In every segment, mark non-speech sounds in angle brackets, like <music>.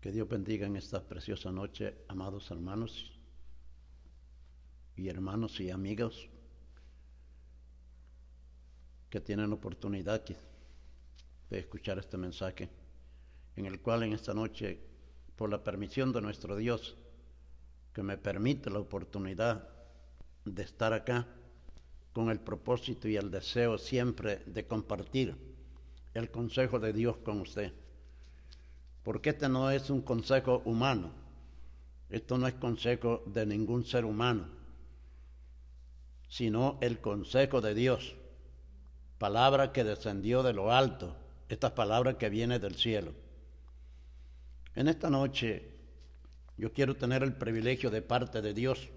Que Dios bendiga en esta preciosa noche, amados hermanos y hermanos y amigos que tienen oportunidad de escuchar este mensaje, en el cual en esta noche, por la permisión de nuestro Dios, que me permite la oportunidad de estar acá con el propósito y el deseo siempre de compartir el consejo de Dios con usted porque este no es un consejo humano, esto no es consejo de ningún ser humano, sino el consejo de Dios, palabra que descendió de lo alto, esta palabra que viene del cielo. En esta noche yo quiero tener el privilegio de parte de Dios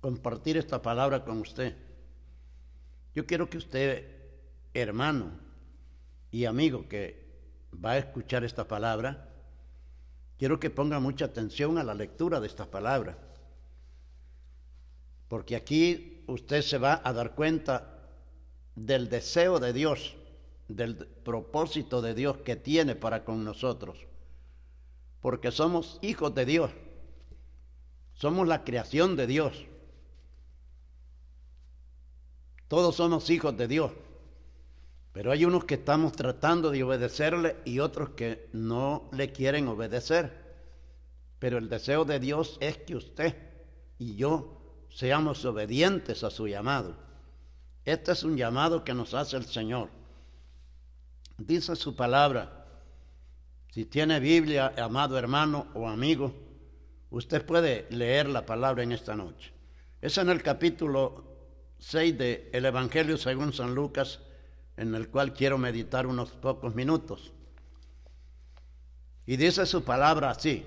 compartir esta palabra con usted. Yo quiero que usted, hermano y amigo que va a escuchar esta palabra, quiero que ponga mucha atención a la lectura de esta palabra, porque aquí usted se va a dar cuenta del deseo de Dios, del propósito de Dios que tiene para con nosotros, porque somos hijos de Dios, somos la creación de Dios, todos somos hijos de Dios. Pero hay unos que estamos tratando de obedecerle y otros que no le quieren obedecer. Pero el deseo de Dios es que usted y yo seamos obedientes a su llamado. Este es un llamado que nos hace el Señor. Dice su palabra. Si tiene Biblia, amado hermano o amigo, usted puede leer la palabra en esta noche. Es en el capítulo 6 del Evangelio según San Lucas, en el cual quiero meditar unos pocos minutos. Y dice su palabra así,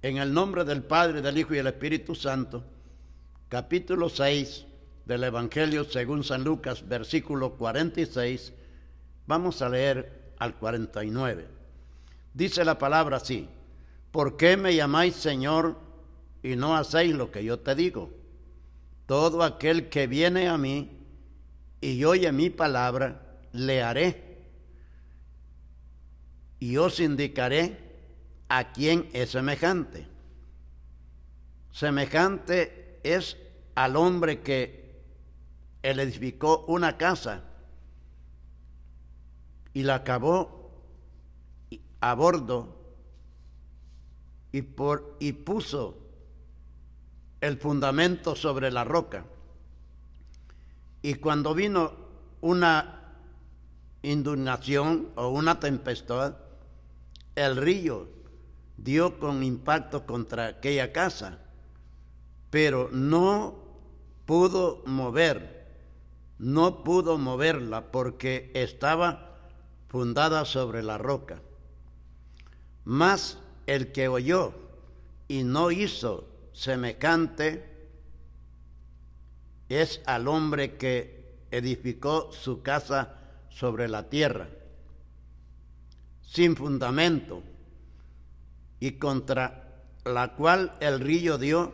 en el nombre del Padre, del Hijo y del Espíritu Santo, capítulo 6 del Evangelio según San Lucas, versículo 46, vamos a leer al 49. Dice la palabra así, ¿por qué me llamáis Señor y no hacéis lo que yo te digo? Todo aquel que viene a mí y oye mi palabra le haré y os indicaré a quién es semejante. Semejante es al hombre que él edificó una casa y la acabó a bordo y, por, y puso el fundamento sobre la roca. Y cuando vino una inundación o una tempestad, el río dio con impacto contra aquella casa, pero no pudo mover, no pudo moverla porque estaba fundada sobre la roca. Mas el que oyó y no hizo semejante es al hombre que edificó su casa sobre la tierra, sin fundamento, y contra la cual el río dio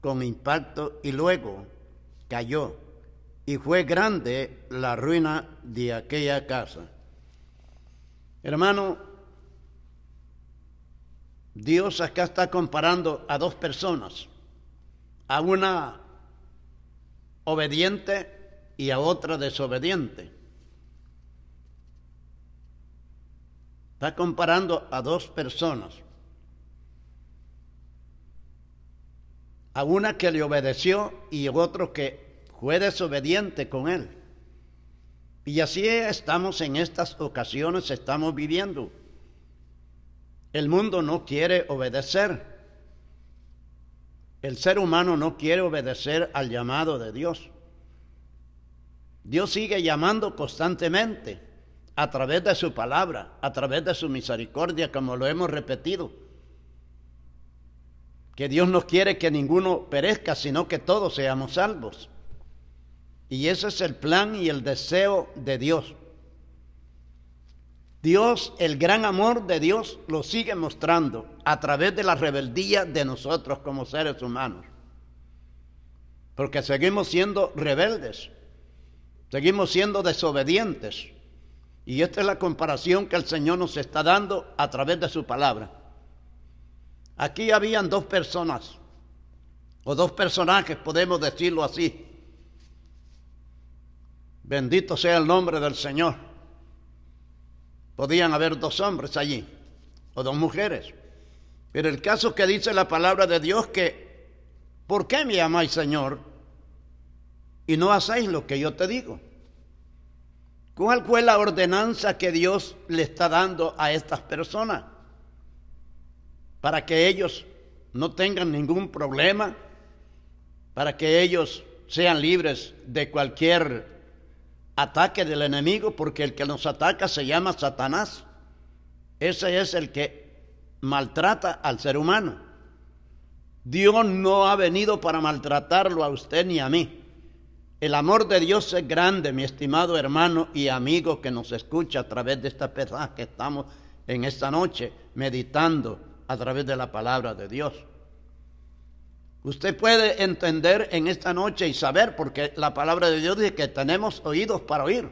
con impacto y luego cayó, y fue grande la ruina de aquella casa. Hermano, Dios acá está comparando a dos personas, a una obediente y a otra desobediente. Está comparando a dos personas. A una que le obedeció y otro que fue desobediente con él. Y así estamos en estas ocasiones, estamos viviendo. El mundo no quiere obedecer. El ser humano no quiere obedecer al llamado de Dios. Dios sigue llamando constantemente a través de su palabra, a través de su misericordia, como lo hemos repetido. Que Dios no quiere que ninguno perezca, sino que todos seamos salvos. Y ese es el plan y el deseo de Dios. Dios, el gran amor de Dios, lo sigue mostrando a través de la rebeldía de nosotros como seres humanos. Porque seguimos siendo rebeldes, seguimos siendo desobedientes. Y esta es la comparación que el Señor nos está dando a través de su palabra. Aquí habían dos personas, o dos personajes, podemos decirlo así. Bendito sea el nombre del Señor. Podían haber dos hombres allí, o dos mujeres. Pero el caso que dice la palabra de Dios que, ¿por qué me llamáis Señor? Y no hacéis lo que yo te digo. ¿Cuál fue la ordenanza que Dios le está dando a estas personas? Para que ellos no tengan ningún problema, para que ellos sean libres de cualquier ataque del enemigo, porque el que nos ataca se llama Satanás. Ese es el que maltrata al ser humano. Dios no ha venido para maltratarlo a usted ni a mí. El amor de Dios es grande, mi estimado hermano y amigo que nos escucha a través de esta pedazo que estamos en esta noche meditando a través de la palabra de Dios. Usted puede entender en esta noche y saber, porque la palabra de Dios dice que tenemos oídos para oír.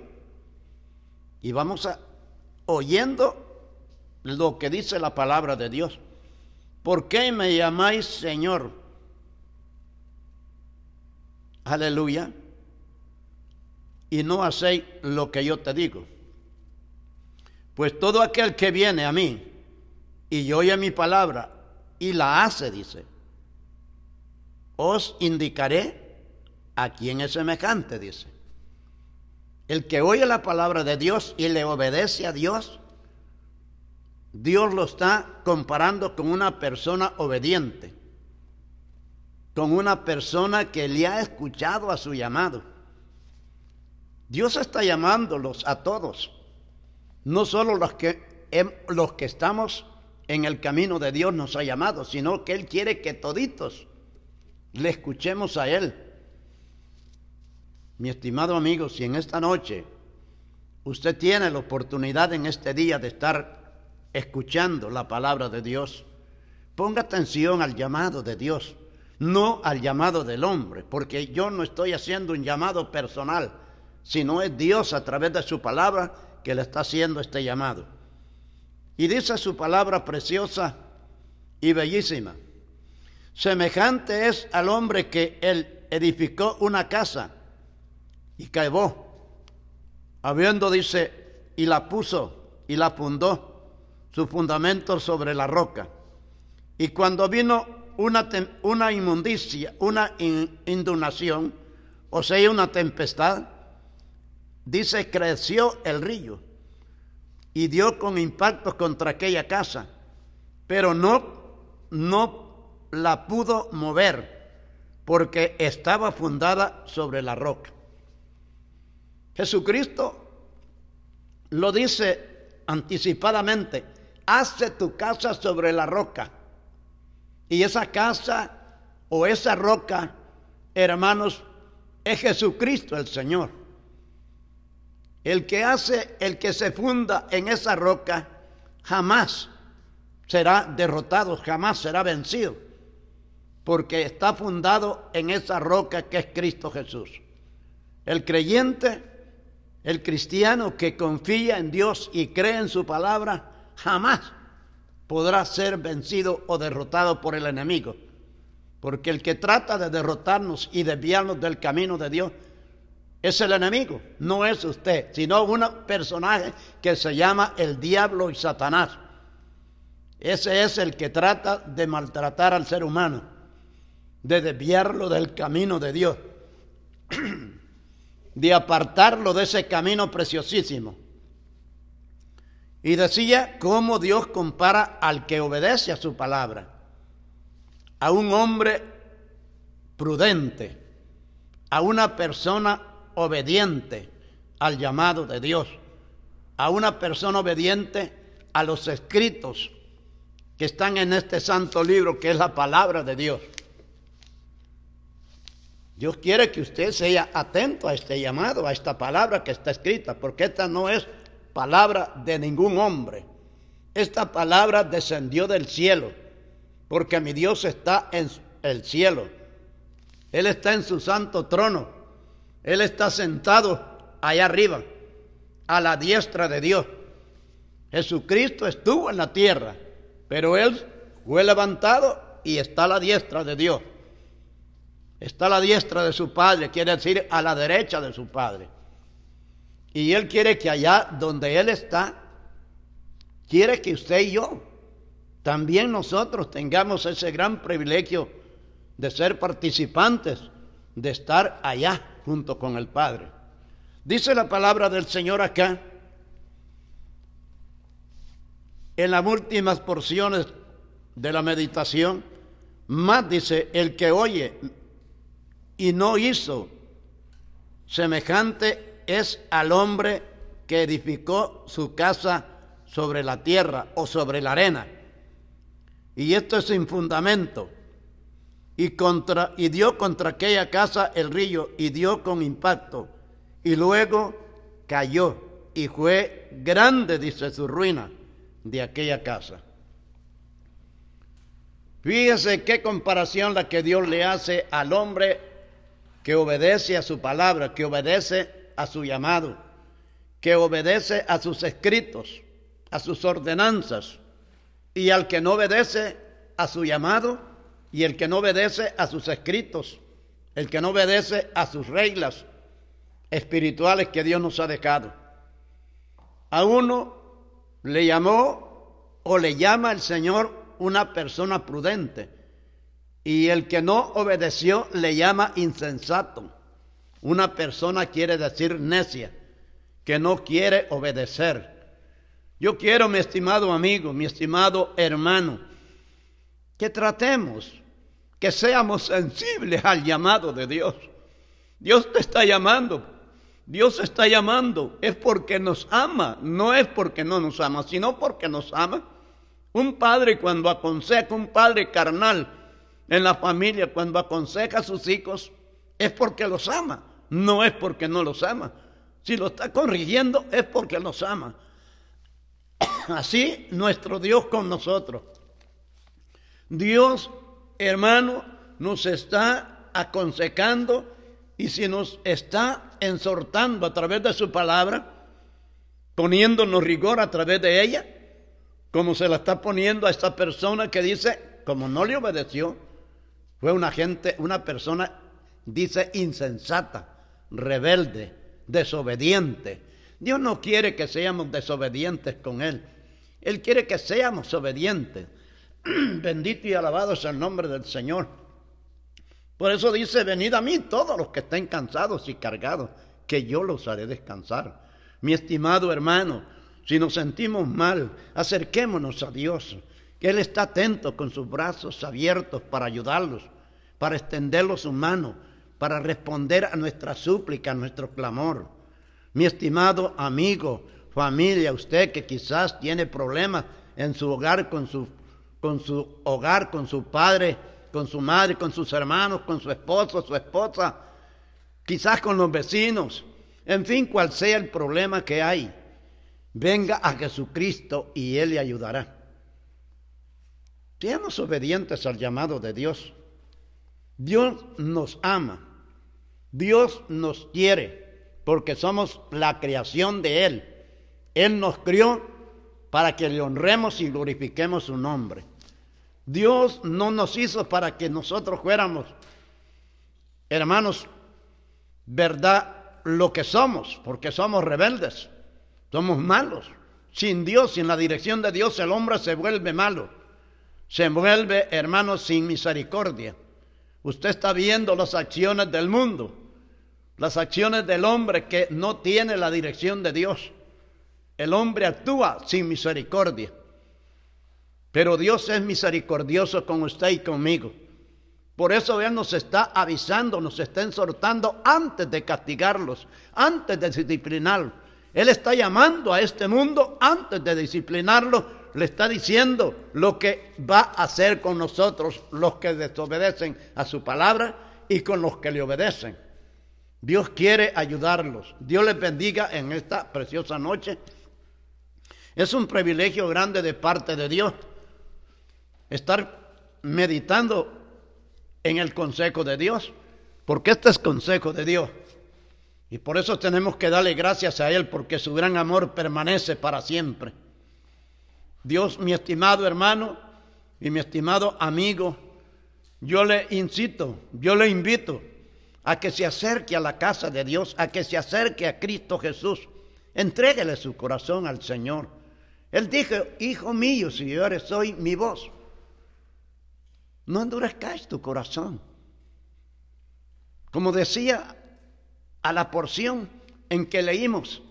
Y vamos a oyendo lo que dice la palabra de Dios. ¿Por qué me llamáis Señor? Aleluya. Y no hacéis lo que yo te digo. Pues todo aquel que viene a mí y oye mi palabra y la hace, dice, os indicaré a quién es semejante, dice. El que oye la palabra de Dios y le obedece a Dios, Dios lo está comparando con una persona obediente, con una persona que le ha escuchado a su llamado. Dios está llamándolos a todos, no solo los que, los que estamos en el camino de Dios nos ha llamado, sino que Él quiere que toditos le escuchemos a Él. Mi estimado amigo, si en esta noche usted tiene la oportunidad en este día de estar escuchando la palabra de Dios, ponga atención al llamado de Dios, no al llamado del hombre, porque yo no estoy haciendo un llamado personal, sino es Dios a través de su palabra que le está haciendo este llamado. Y dice su palabra preciosa y bellísima. Semejante es al hombre que él edificó una casa y caevó, habiendo, dice, y la puso y la fundó su fundamento sobre la roca. Y cuando vino una, una inmundicia, una inundación, o sea, una tempestad, dice, creció el río y dio con impacto contra aquella casa, pero no, no la pudo mover porque estaba fundada sobre la roca. Jesucristo lo dice anticipadamente, hace tu casa sobre la roca. Y esa casa o esa roca, hermanos, es Jesucristo el Señor. El que hace, el que se funda en esa roca, jamás será derrotado, jamás será vencido, porque está fundado en esa roca que es Cristo Jesús. El creyente, el cristiano que confía en Dios y cree en su palabra, jamás podrá ser vencido o derrotado por el enemigo. Porque el que trata de derrotarnos y desviarnos del camino de Dios es el enemigo, no es usted, sino un personaje que se llama el diablo y Satanás. Ese es el que trata de maltratar al ser humano, de desviarlo del camino de Dios, <clears throat> de apartarlo de ese camino preciosísimo. Y decía cómo Dios compara al que obedece a su palabra, a un hombre prudente, a una persona obediente al llamado de Dios, a una persona obediente a los escritos que están en este santo libro que es la palabra de Dios. Dios quiere que usted sea atento a este llamado, a esta palabra que está escrita, porque esta no es palabra de ningún hombre. Esta palabra descendió del cielo, porque mi Dios está en el cielo. Él está en su santo trono. Él está sentado allá arriba, a la diestra de Dios. Jesucristo estuvo en la tierra, pero Él fue levantado y está a la diestra de Dios. Está a la diestra de su Padre, quiere decir a la derecha de su Padre. Y Él quiere que allá donde Él está, quiere que usted y yo, también nosotros tengamos ese gran privilegio de ser participantes, de estar allá junto con el Padre. Dice la palabra del Señor acá, en las últimas porciones de la meditación, más dice, el que oye y no hizo semejante es al hombre que edificó su casa sobre la tierra o sobre la arena. Y esto es sin fundamento. Y, contra, y dio contra aquella casa el río y dio con impacto. Y luego cayó y fue grande, dice su ruina, de aquella casa. Fíjese qué comparación la que Dios le hace al hombre que obedece a su palabra, que obedece a su llamado, que obedece a sus escritos, a sus ordenanzas, y al que no obedece a su llamado y el que no obedece a sus escritos, el que no obedece a sus reglas espirituales que Dios nos ha dejado. A uno le llamó o le llama el Señor una persona prudente. Y el que no obedeció le llama insensato. Una persona quiere decir necia, que no quiere obedecer. Yo quiero, mi estimado amigo, mi estimado hermano, que tratemos, que seamos sensibles al llamado de Dios. Dios te está llamando. Dios está llamando. Es porque nos ama. No es porque no nos ama, sino porque nos ama. Un padre cuando aconseja, un padre carnal en la familia, cuando aconseja a sus hijos, es porque los ama, no es porque no los ama. Si lo está corrigiendo es porque los ama. <coughs> Así nuestro Dios con nosotros. Dios, hermano, nos está aconsejando y si nos está exhortando a través de su palabra, poniéndonos rigor a través de ella, como se la está poniendo a esta persona que dice, como no le obedeció, fue una gente, una persona, dice, insensata, rebelde, desobediente. Dios no quiere que seamos desobedientes con Él. Él quiere que seamos obedientes. <clears throat> Bendito y alabado sea el nombre del Señor. Por eso dice, venid a mí todos los que estén cansados y cargados, que yo los haré descansar. Mi estimado hermano, si nos sentimos mal, acerquémonos a Dios, que Él está atento con sus brazos abiertos para ayudarlos, para extenderlos su mano, para responder a nuestra súplica, a nuestro clamor. Mi estimado amigo, familia, usted que quizás tiene problemas en su hogar con su, con su hogar, con su padre, con su madre, con sus hermanos, con su esposo, su esposa, quizás con los vecinos, en fin, cual sea el problema que hay. Venga a Jesucristo y Él le ayudará. Seamos obedientes al llamado de Dios. Dios nos ama. Dios nos quiere porque somos la creación de Él. Él nos crió para que le honremos y glorifiquemos su nombre. Dios no nos hizo para que nosotros fuéramos, hermanos, verdad, lo que somos, porque somos rebeldes. Somos malos. Sin Dios, sin la dirección de Dios, el hombre se vuelve malo. Se vuelve, hermano, sin misericordia. Usted está viendo las acciones del mundo, las acciones del hombre que no tiene la dirección de Dios. El hombre actúa sin misericordia. Pero Dios es misericordioso con usted y conmigo. Por eso Él nos está avisando, nos está exhortando antes de castigarlos, antes de disciplinarlos. Él está llamando a este mundo antes de disciplinarlo, le está diciendo lo que va a hacer con nosotros, los que desobedecen a su palabra y con los que le obedecen. Dios quiere ayudarlos. Dios les bendiga en esta preciosa noche. Es un privilegio grande de parte de Dios estar meditando en el consejo de Dios, porque este es consejo de Dios. Y por eso tenemos que darle gracias a Él, porque su gran amor permanece para siempre. Dios, mi estimado hermano, Y mi estimado amigo, yo le incito, yo le invito a que se acerque a la casa de Dios, a que se acerque a Cristo Jesús. Entréguele su corazón al Señor. Él dijo, hijo mío, si soy mi voz. No endurezcáis tu corazón. Como decía a la porción en que leímos,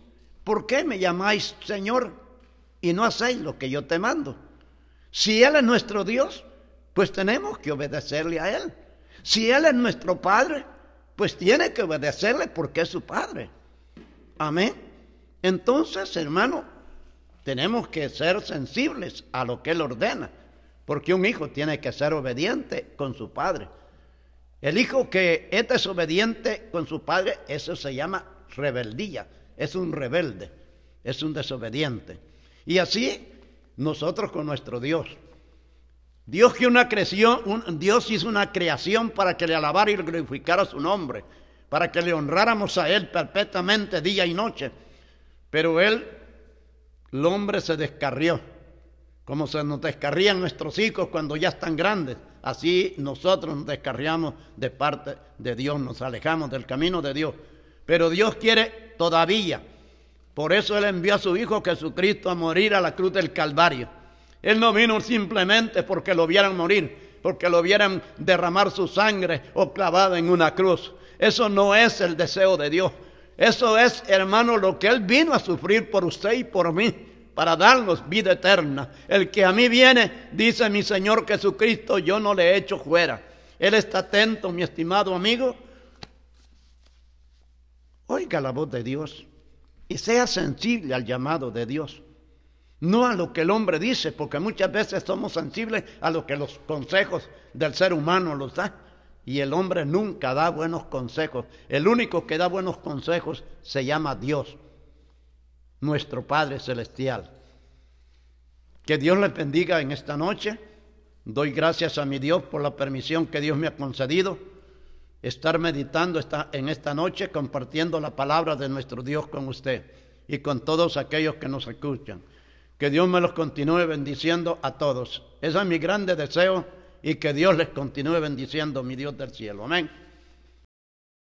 ¿por qué me llamáis Señor y no hacéis lo que yo te mando? Si Él es nuestro Dios, pues tenemos que obedecerle a Él. Si Él es nuestro Padre, pues tiene que obedecerle porque es su Padre. Amén. Entonces, hermano, tenemos que ser sensibles a lo que Él ordena, porque un hijo tiene que ser obediente con su Padre. El hijo que es desobediente con su padre, eso se llama rebeldía, es un rebelde, es un desobediente. Y así nosotros con nuestro Dios. Dios, que una creación, Dios hizo una creación para que le alabara y glorificara su nombre, para que le honráramos a Él perpetuamente día y noche. Pero Él, el hombre se descarrió, como se nos descarrían nuestros hijos cuando ya están grandes. Así nosotros nos descarriamos de parte de Dios, nos alejamos del camino de Dios. Pero Dios quiere todavía. Por eso Él envió a su Hijo Jesucristo a morir a la cruz del Calvario. Él no vino simplemente porque lo vieran morir, porque lo vieran derramar su sangre o clavado en una cruz. Eso no es el deseo de Dios. Eso es, hermano, lo que Él vino a sufrir por usted y por mí para darnos vida eterna. El que a mí viene, dice mi Señor Jesucristo, yo no le echo fuera. Él está atento, mi estimado amigo. Oiga la voz de Dios y sea sensible al llamado de Dios. No a lo que el hombre dice, porque muchas veces somos sensibles a lo que los consejos del ser humano los da. Y el hombre nunca da buenos consejos. El único que da buenos consejos se llama Dios nuestro Padre Celestial. Que Dios les bendiga en esta noche. Doy gracias a mi Dios por la permisión que Dios me ha concedido estar meditando esta, en esta noche, compartiendo la palabra de nuestro Dios con usted y con todos aquellos que nos escuchan. Que Dios me los continúe bendiciendo a todos. Ese es mi grande deseo y que Dios les continúe bendiciendo, mi Dios del cielo. Amén.